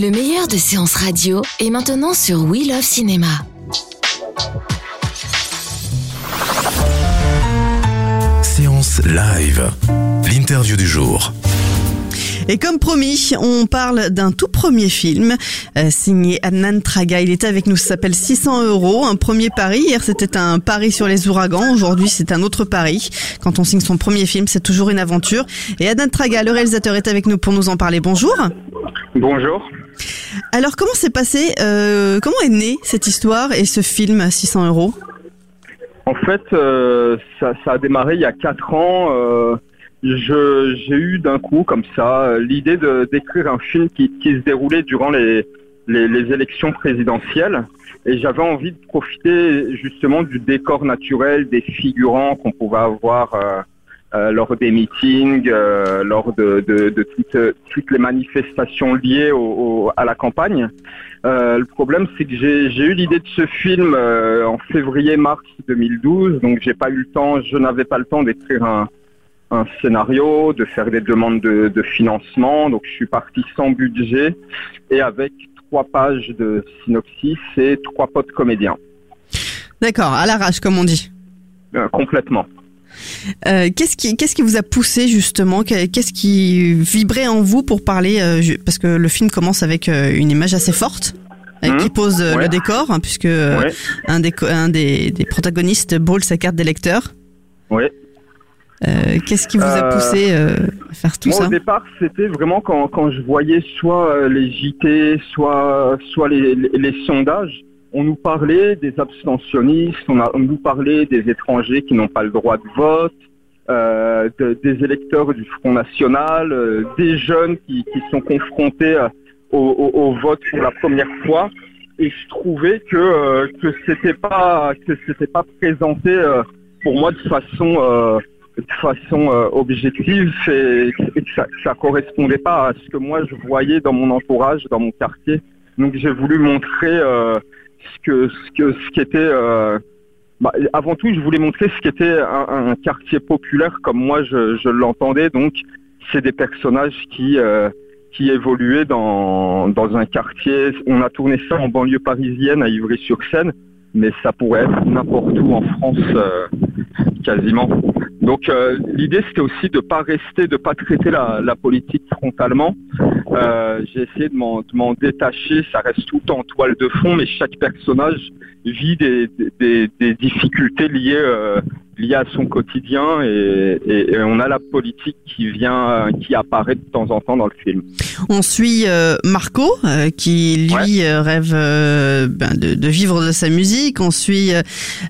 Le meilleur de séances radio est maintenant sur We Love Cinéma. Séance live. L'interview du jour. Et comme promis, on parle d'un tout premier film euh, signé Adnan Traga. Il était avec nous, ça s'appelle 600 euros, un premier pari. Hier, c'était un pari sur les ouragans. Aujourd'hui, c'est un autre pari. Quand on signe son premier film, c'est toujours une aventure. Et Adnan Traga, le réalisateur, est avec nous pour nous en parler. Bonjour. Bonjour. Alors, comment s'est passé, euh, comment est née cette histoire et ce film 600 euros? En fait, euh, ça, ça a démarré il y a quatre ans. Je- J'ai eu d'un coup, comme ça, l'idée de d'écrire un film qui, se déroulait durant les, les, élections présidentielles. Et j'avais envie de profiter justement du décor naturel, des figurants qu'on pouvait avoir euh, euh, lors des meetings, euh, lors de, toutes, les manifestations liées au, à la campagne. Le problème, c'est que j'ai j'ai eu l'idée de ce film en février-mars 2012, donc j'ai pas eu le temps, je n'avais pas le temps d'écrire un, un scénario, de faire des demandes de, de financement, donc je suis parti sans budget et avec trois pages de synopsis et trois potes comédiens, D'accord, à l'arrache, comme on dit. Euh, complètement. Euh, qu'est-ce qui, qu'est-ce qui vous a poussé justement? Que- Qu'est-ce qui vibrait en vous pour parler euh, Parce que le film commence avec une image assez forte. Mhm. qui pose Ouais. le décor, hein, puisque Ouais. un, des, un des, des protagonistes brûle sa carte d'électeur. Oui. Euh, Qu'est-ce qui vous a Euh, poussé euh, à faire tout Moi, ça au départ, c'était vraiment quand, quand je voyais soit les JT, soit, soit les, les, les sondages, on nous parlait des abstentionnistes, on, a, on nous parlait des étrangers qui n'ont pas le droit de vote, euh, de- des électeurs du Front National, euh, des jeunes qui, qui sont confrontés euh, au, au- au vote pour la première fois. Et je trouvais que que c'était pas que c'était pas présenté pour moi de façon de façon euh, objective et, que ça, ça correspondait pas à ce que moi je voyais dans mon entourage, dans mon quartier. Donc j'ai voulu montrer euh, ce que ce que ce qui était euh, bah, avant tout je voulais montrer ce qu'était un, un quartier populaire comme moi je, je l'entendais. Donc c'est des personnages qui qui évoluaient dans dans un quartier. On a tourné ça en banlieue parisienne à Ivry-sur-Seine, mais ça pourrait être n'importe où en France quasiment. Donc euh, l'idée c'était aussi de pas rester, de pas traiter la, politique frontalement. Euh, J'ai essayé de m'en détacher, ça reste tout en toile de fond, mais chaque personnage vit des difficultés liées euh, liées à son quotidien et, et- et on a la politique qui vient, qui apparaît de temps en temps dans le film. On suit euh, Marco, euh, qui lui euh, rêve euh, ben, de, de vivre de sa musique. On suit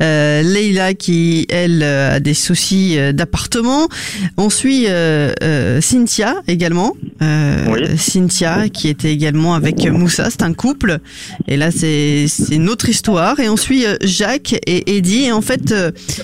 Leila, qui elle a des soucis d'appartement. On suit Cynthia également. Oui. Cynthia, qui était également avec Moussa, c'est un couple. Et là, c'est c'est une autre histoire. Et on suit Jacques et Eddie. Et en fait,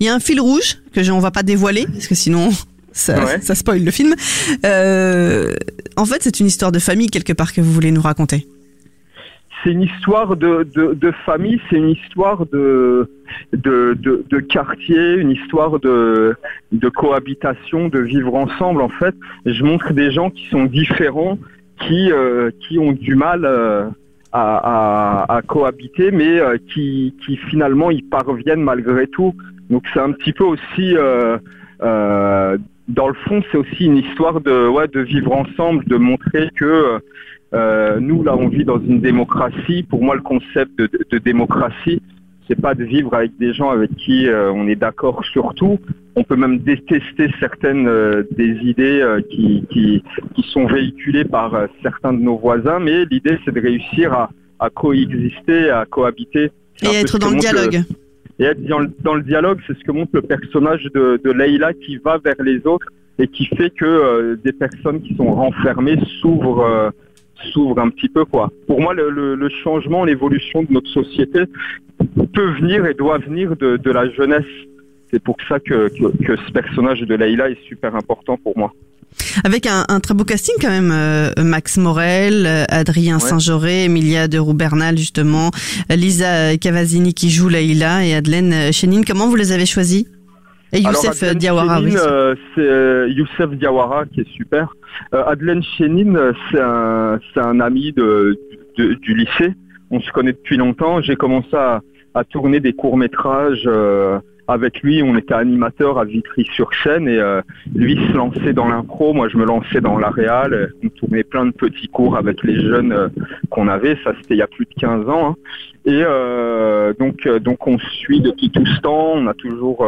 il y a un fil rouge que je, on va pas dévoiler, parce que sinon... Ça, Ouais. ça spoil le film. Euh, en fait, c'est une histoire de famille quelque part que vous voulez nous raconter. c'est une histoire de, de, de famille, c'est une histoire de, de, de, quartier, une histoire de, de cohabitation, de vivre ensemble en fait. Je montre des gens qui sont différents, qui, euh, qui ont du mal euh, à, à, à cohabiter, mais euh, qui, qui finalement y parviennent malgré tout. Donc c'est un petit peu aussi... Euh, euh, dans le fond, c'est aussi une histoire de, ouais, de vivre ensemble, de montrer que euh, nous, là, on vit dans une démocratie. Pour moi, le concept de, de, de démocratie, c'est pas de vivre avec des gens avec qui euh, on est d'accord sur tout. On peut même détester certaines euh, des idées qui, qui, qui sont véhiculées par certains de nos voisins, mais l'idée, c'est de réussir à, à coexister, à cohabiter. Et être dans le dialogue. Et être dans, le- dialogue, c'est ce que montre le personnage de, Leïla qui va vers les autres et qui fait que euh, des personnes qui sont renfermées s'ouvrent euh, s'ouvrent un petit peu quoi. Pour moi, le, le- changement, l'évolution de notre société peut venir et doit venir de, la jeunesse. C'est pour ça que, que, que ce personnage de Leïla est super important pour moi. Avec un, un très beau casting quand même, euh, Max Morel, euh, Adrien Ouais. Saint-Joré, Emilia de Roubernal justement, Lisa Cavazzini qui joue Laïla et Adelaine euh, Chénine. Comment vous les avez choisis? Et Youssef Diawara, oui. Chénine, euh, c'est euh, Youssef Diawara qui est super. Euh, Adelaine Chénine, c'est un, c'est un ami de, de- du lycée. On se connaît depuis longtemps. J'ai commencé à, à tourner des courts métrages avec lui. On était animateur à Vitry-sur-Seine et euh, lui se lançait dans l'impro. Moi, je me lançais dans la réal. On tournait plein de petits cours avec les jeunes euh, qu'on avait. Ça, c'était il y a plus de 15 ans. hein. Et euh, donc, donc on suit depuis tout ce temps. On a toujours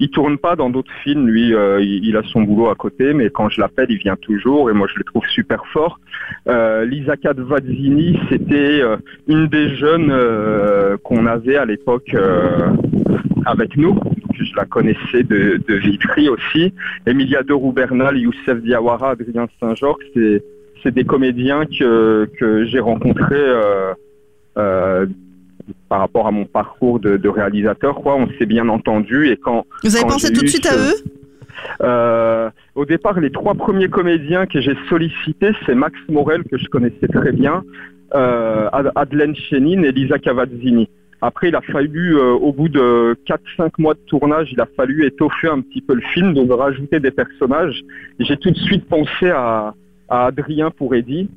il tourne pas dans d'autres films, lui, il, a son boulot à côté, mais quand je l'appelle, il vient toujours et moi je le trouve super fort. Euh, Lisa Cavazzini, c'était une des jeunes qu'on avait à l'époque avec nous. Donc, je la connaissais de, de Vitry aussi. Emilia de Roubernal, Youssef Diawara, Adrien Saint-Georges, c'est c'est des comédiens que, que j'ai rencontrés euh, euh, par rapport à mon parcours de, de réalisateur. Quoi. On s'est bien entendu et quand Vous avez quand pensé tout de suite ce- à eux? Euh, au départ, les trois premiers comédiens que j'ai sollicités, c'est Max Morel, que je connaissais très bien, euh, Ad- Chénine et Lisa Cavazzini. Après, il a fallu, euh, au bout de 4-5 mois de tournage, il a fallu étoffer un petit peu le film, donc rajouter des personnages. J'ai tout de suite pensé à, Adrien pour Eddie.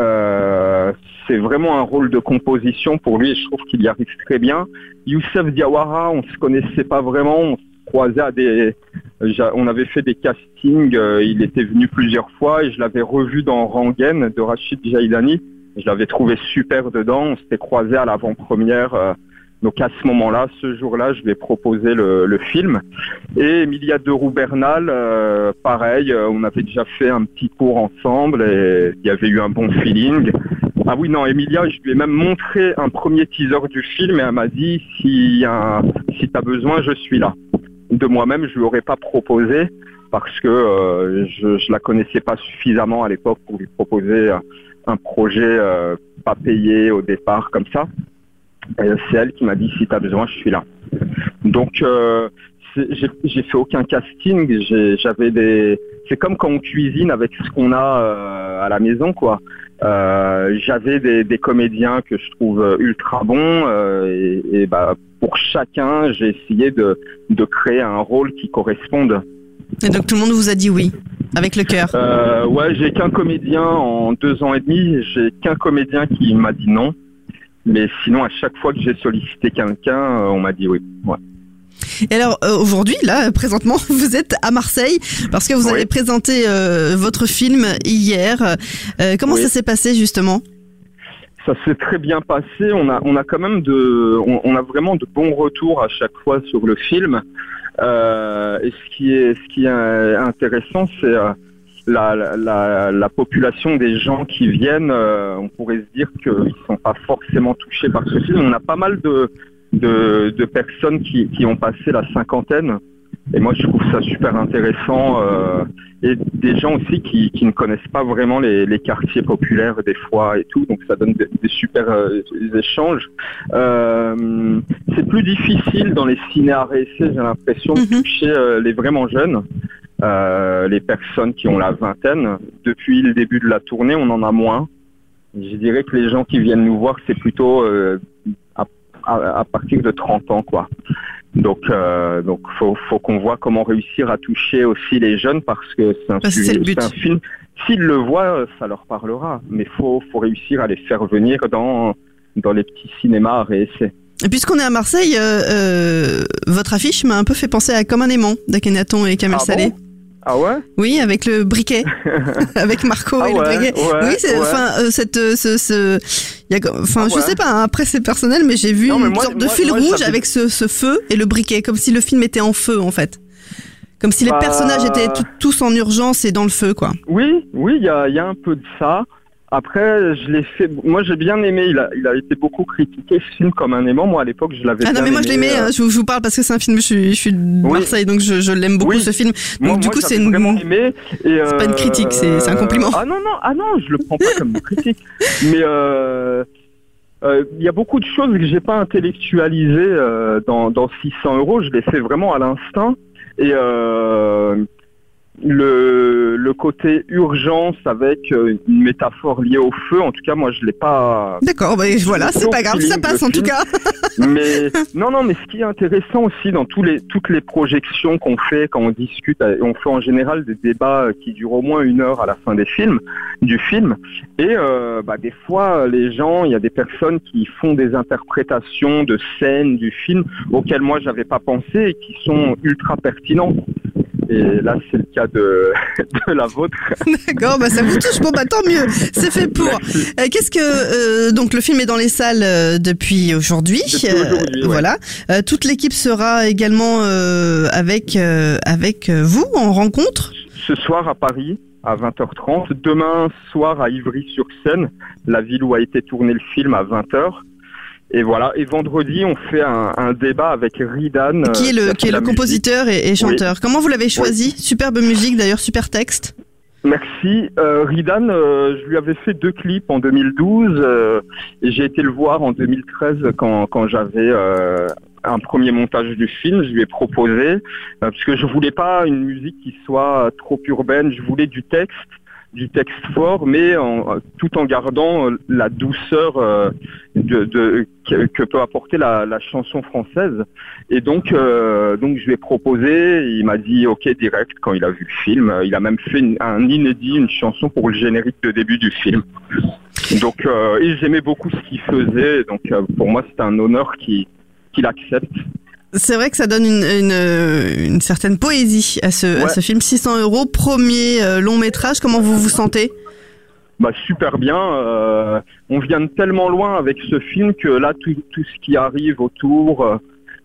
Euh, c'est vraiment un rôle de composition pour lui et je trouve qu'il y arrive très bien. Youssef Diawara, on se connaissait pas vraiment, on se croisait à des... On avait fait des castings, euh, il était venu plusieurs fois et je l'avais revu dans Rangen de Rachid Jaïdani. Je l'avais trouvé super dedans, on s'était croisé à l'avant-première. Donc à ce moment-là, ce jour-là, je lui ai proposé le, le film. Et Emilia de Roubernal, euh, pareil, euh, on avait déjà fait un petit cours ensemble et il y avait eu un bon feeling. Ah oui, non, Emilia, je lui ai même montré un premier teaser du film et elle m'a dit si, si tu as besoin, je suis là. De moi-même, je lui aurais pas proposé parce que euh, je, je la connaissais pas suffisamment à l'époque pour lui proposer un projet pas payé au départ comme ça. C'est elle qui m'a dit si tu as besoin, je suis là. Donc euh, j'ai fait aucun casting, j'ai- j'avais des c'est comme quand on cuisine avec ce qu'on a euh, à la maison quoi. Euh, j'avais des, des comédiens que je trouve ultra bons euh, et, et bah pour chacun, j'ai essayé de de créer un rôle qui corresponde. Et donc tout le monde vous a dit oui, avec le cœur. Ouais, j'ai qu'un comédien en deux ans et demi. J'ai qu'un comédien qui m'a dit non. Mais sinon, à chaque fois que j'ai sollicité quelqu'un, euh, on m'a dit oui. Ouais. Et alors euh, aujourd'hui, là, présentement, vous êtes à Marseille parce que vous Oui. avez présenté euh, votre film hier. Euh, comment Oui. ça s'est passé justement? Ça s'est très bien passé. On a, on a quand même de, on, on a vraiment de bons retours à chaque fois sur le film. Euh, et ce qui est, ce qui est intéressant, c'est la, la, la, la population des gens qui viennent. euh, on pourrait se dire qu'ils sont pas forcément touchés par ce film. On a pas mal de, de, de personnes qui, qui ont passé la cinquantaine. Et moi, je trouve ça super intéressant. euh, et des gens aussi qui, qui ne connaissent pas vraiment les, les quartiers populaires des fois et tout. Donc, ça donne des, des super euh, échanges. Euh, c'est plus difficile dans les ciné à réessai, j'ai l'impression, de Mhm. toucher les vraiment jeunes. Euh, les personnes qui ont la vingtaine. Depuis le début de la tournée, on en a moins. Je dirais que les gens qui viennent nous voir, c'est plutôt euh, à, à- à partir de 30 ans, quoi. Donc, euh, donc, faut, faut qu'on voit comment réussir à toucher aussi les jeunes parce que c'est un, un film. S'ils le voient, ça leur parlera. Mais faut, faut réussir à les faire venir dans dans les petits cinémas à réessai. Et puisqu'on est à Marseille, euh, euh, votre affiche m'a un peu fait penser à Comme un aimant d'Akhenaton et Kamel Ah Salé. bon? Ah ouais? Oui, avec le briquet, avec Marco Ah et le ouais, briquet. ouais, oui, c'est ouais. enfin euh, cette euh, ce, y a enfin Ah je sais pas hein, après c'est personnel mais j'ai vu Non, mais une moi- sorte de fil moi, rouge avec ce, ce feu et le briquet comme si le film était en feu en fait. Comme si les Bah- personnages étaient tout- tous en urgence et dans le feu quoi. Oui, oui, il y a, il y a un peu de ça. Après, je l'ai fait. Moi, j'ai bien aimé. Il a, il a été beaucoup critiqué ce film comme un aimant. Moi, à l'époque, je l'avais. Ah non, mais moi je l'aimais, euh, hein, je, vous- parle parce que c'est un film, je suis, je suis de Oui. Marseille, donc je, je l'aime beaucoup Oui. ce film. Donc Moi, du moi, coup, c'est une. aimé. et, C'est pas une euh, critique, c'est- c'est un compliment. Ah non non ah non, je le prends pas comme une critique. Mais euh, euh, il y a beaucoup de choses que j'ai pas intellectualisées euh, dans, dans 600 euros. Je les fais vraiment à l'instinct et euh, le, le côté urgence avec euh, une métaphore liée au feu. En tout cas, moi, je l'ai pas. D'accord, bah, voilà, c'est pas grave, ça passe en tout cas. Mais non, non, mais ce qui est intéressant aussi dans tous les, toutes les projections qu'on fait quand on discute, euh, on fait en général des débats euh, qui durent au moins une heure à la fin des films, du film. Et euh, bah, des fois, les gens, il y a des personnes qui font des interprétations de scènes du film auxquelles moi j'avais pas pensé et qui sont ultra pertinentes. Et là, c'est le cas de, de la vôtre. D'accord, bah ça vous touche. Bon, bah tant mieux, c'est fait pour. Euh, Qu'est-ce que euh, donc le film est dans les salles euh, depuis aujourd'hui. Ouais. Voilà. Euh, toute l'équipe sera également euh, avec euh, avec euh, vous en rencontre? ce soir à Paris à 20h30, demain soir à Ivry-sur-Seine, la ville où a été tourné le film à 20h. Et voilà, et vendredi on fait un, un débat avec Ridan. qui est euh, le a qui est le compositeur et, et chanteur. Comment vous l'avez choisi? Superbe musique d'ailleurs, super texte. Merci. Euh, Ridan, euh, je lui avais fait deux clips en 2012 euh, et j'ai été le voir en 2013 quand, quand j'avais euh, un premier montage du film. Je lui ai proposé euh, parce que je voulais pas une musique qui soit trop urbaine. Je voulais du texte, du texte fort, mais en- tout en gardant euh, la douceur euh, de, que, peut apporter la, chanson française. Et donc, euh, donc je lui ai proposé. Il m'a dit OK direct quand il a vu le film. Il a même fait un inédit, une chanson pour le générique de début du film. Donc, euh, j'aimais beaucoup ce qu'il faisait. Donc, pour moi, c'était un honneur qu'il accepte. C'est vrai que ça donne une, une, euh, une certaine poésie à ce, à ce film. 600 euros, premier euh, long métrage. Comment vous vous sentez? Bah super bien. euh, on vient de tellement loin avec ce film que là tout, tout ce qui arrive autour,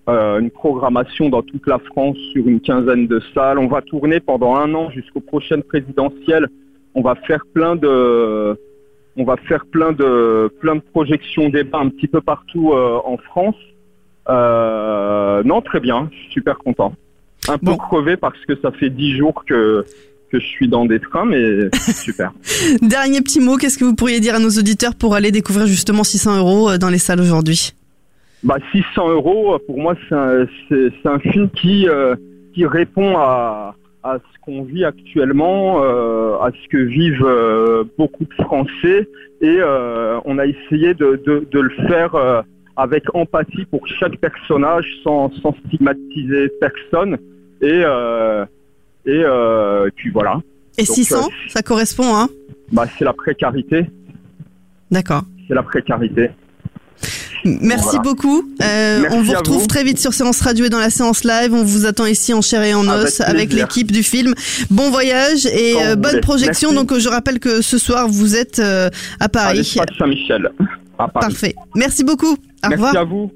euh, une programmation dans toute la France sur une quinzaine de salles. On va tourner pendant un an jusqu'aux prochaines présidentielles. On va faire plein de, on va faire plein de, plein de projections débats un petit peu partout euh, en France. Euh, non, très bien. Je suis super content. Un peu crevé parce que ça fait dix jours que que je suis dans des trains, mais super. Dernier petit mot, qu'est-ce que vous pourriez dire à nos auditeurs pour aller découvrir justement 600 euros euh, dans les salles aujourd'hui? Bah 600 euros, pour moi, c'est un, un film qui euh, qui répond à à ce qu'on vit actuellement, euh, à ce que vivent euh, beaucoup de Français, et euh, on a essayé de de, de le faire euh, avec empathie pour chaque personnage, sans sans stigmatiser personne, et euh, et, euh, et puis voilà. Et Donc, 600, euh, ça correspond, hein? Bah c'est la précarité, D'accord. c'est la précarité. Merci Voilà. beaucoup. Merci on vous à retrouve vous. très vite sur Séance Radio et dans la séance live. On vous attend ici en chair et en os avec l'équipe du film. Bon voyage et bonne projection. Merci. Donc je rappelle que ce soir vous êtes à À Paris. l'espace Saint-Michel, à Paris. Parfait. Merci beaucoup. Au Merci revoir. à vous.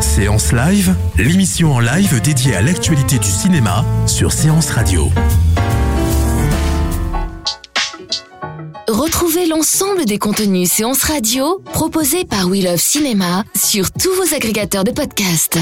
Séance Live, l'émission en live dédiée à l'actualité du cinéma sur Séance Radio. Retrouvez l'ensemble des contenus séances radio proposés par We Love Cinéma sur tous vos agrégateurs de podcasts.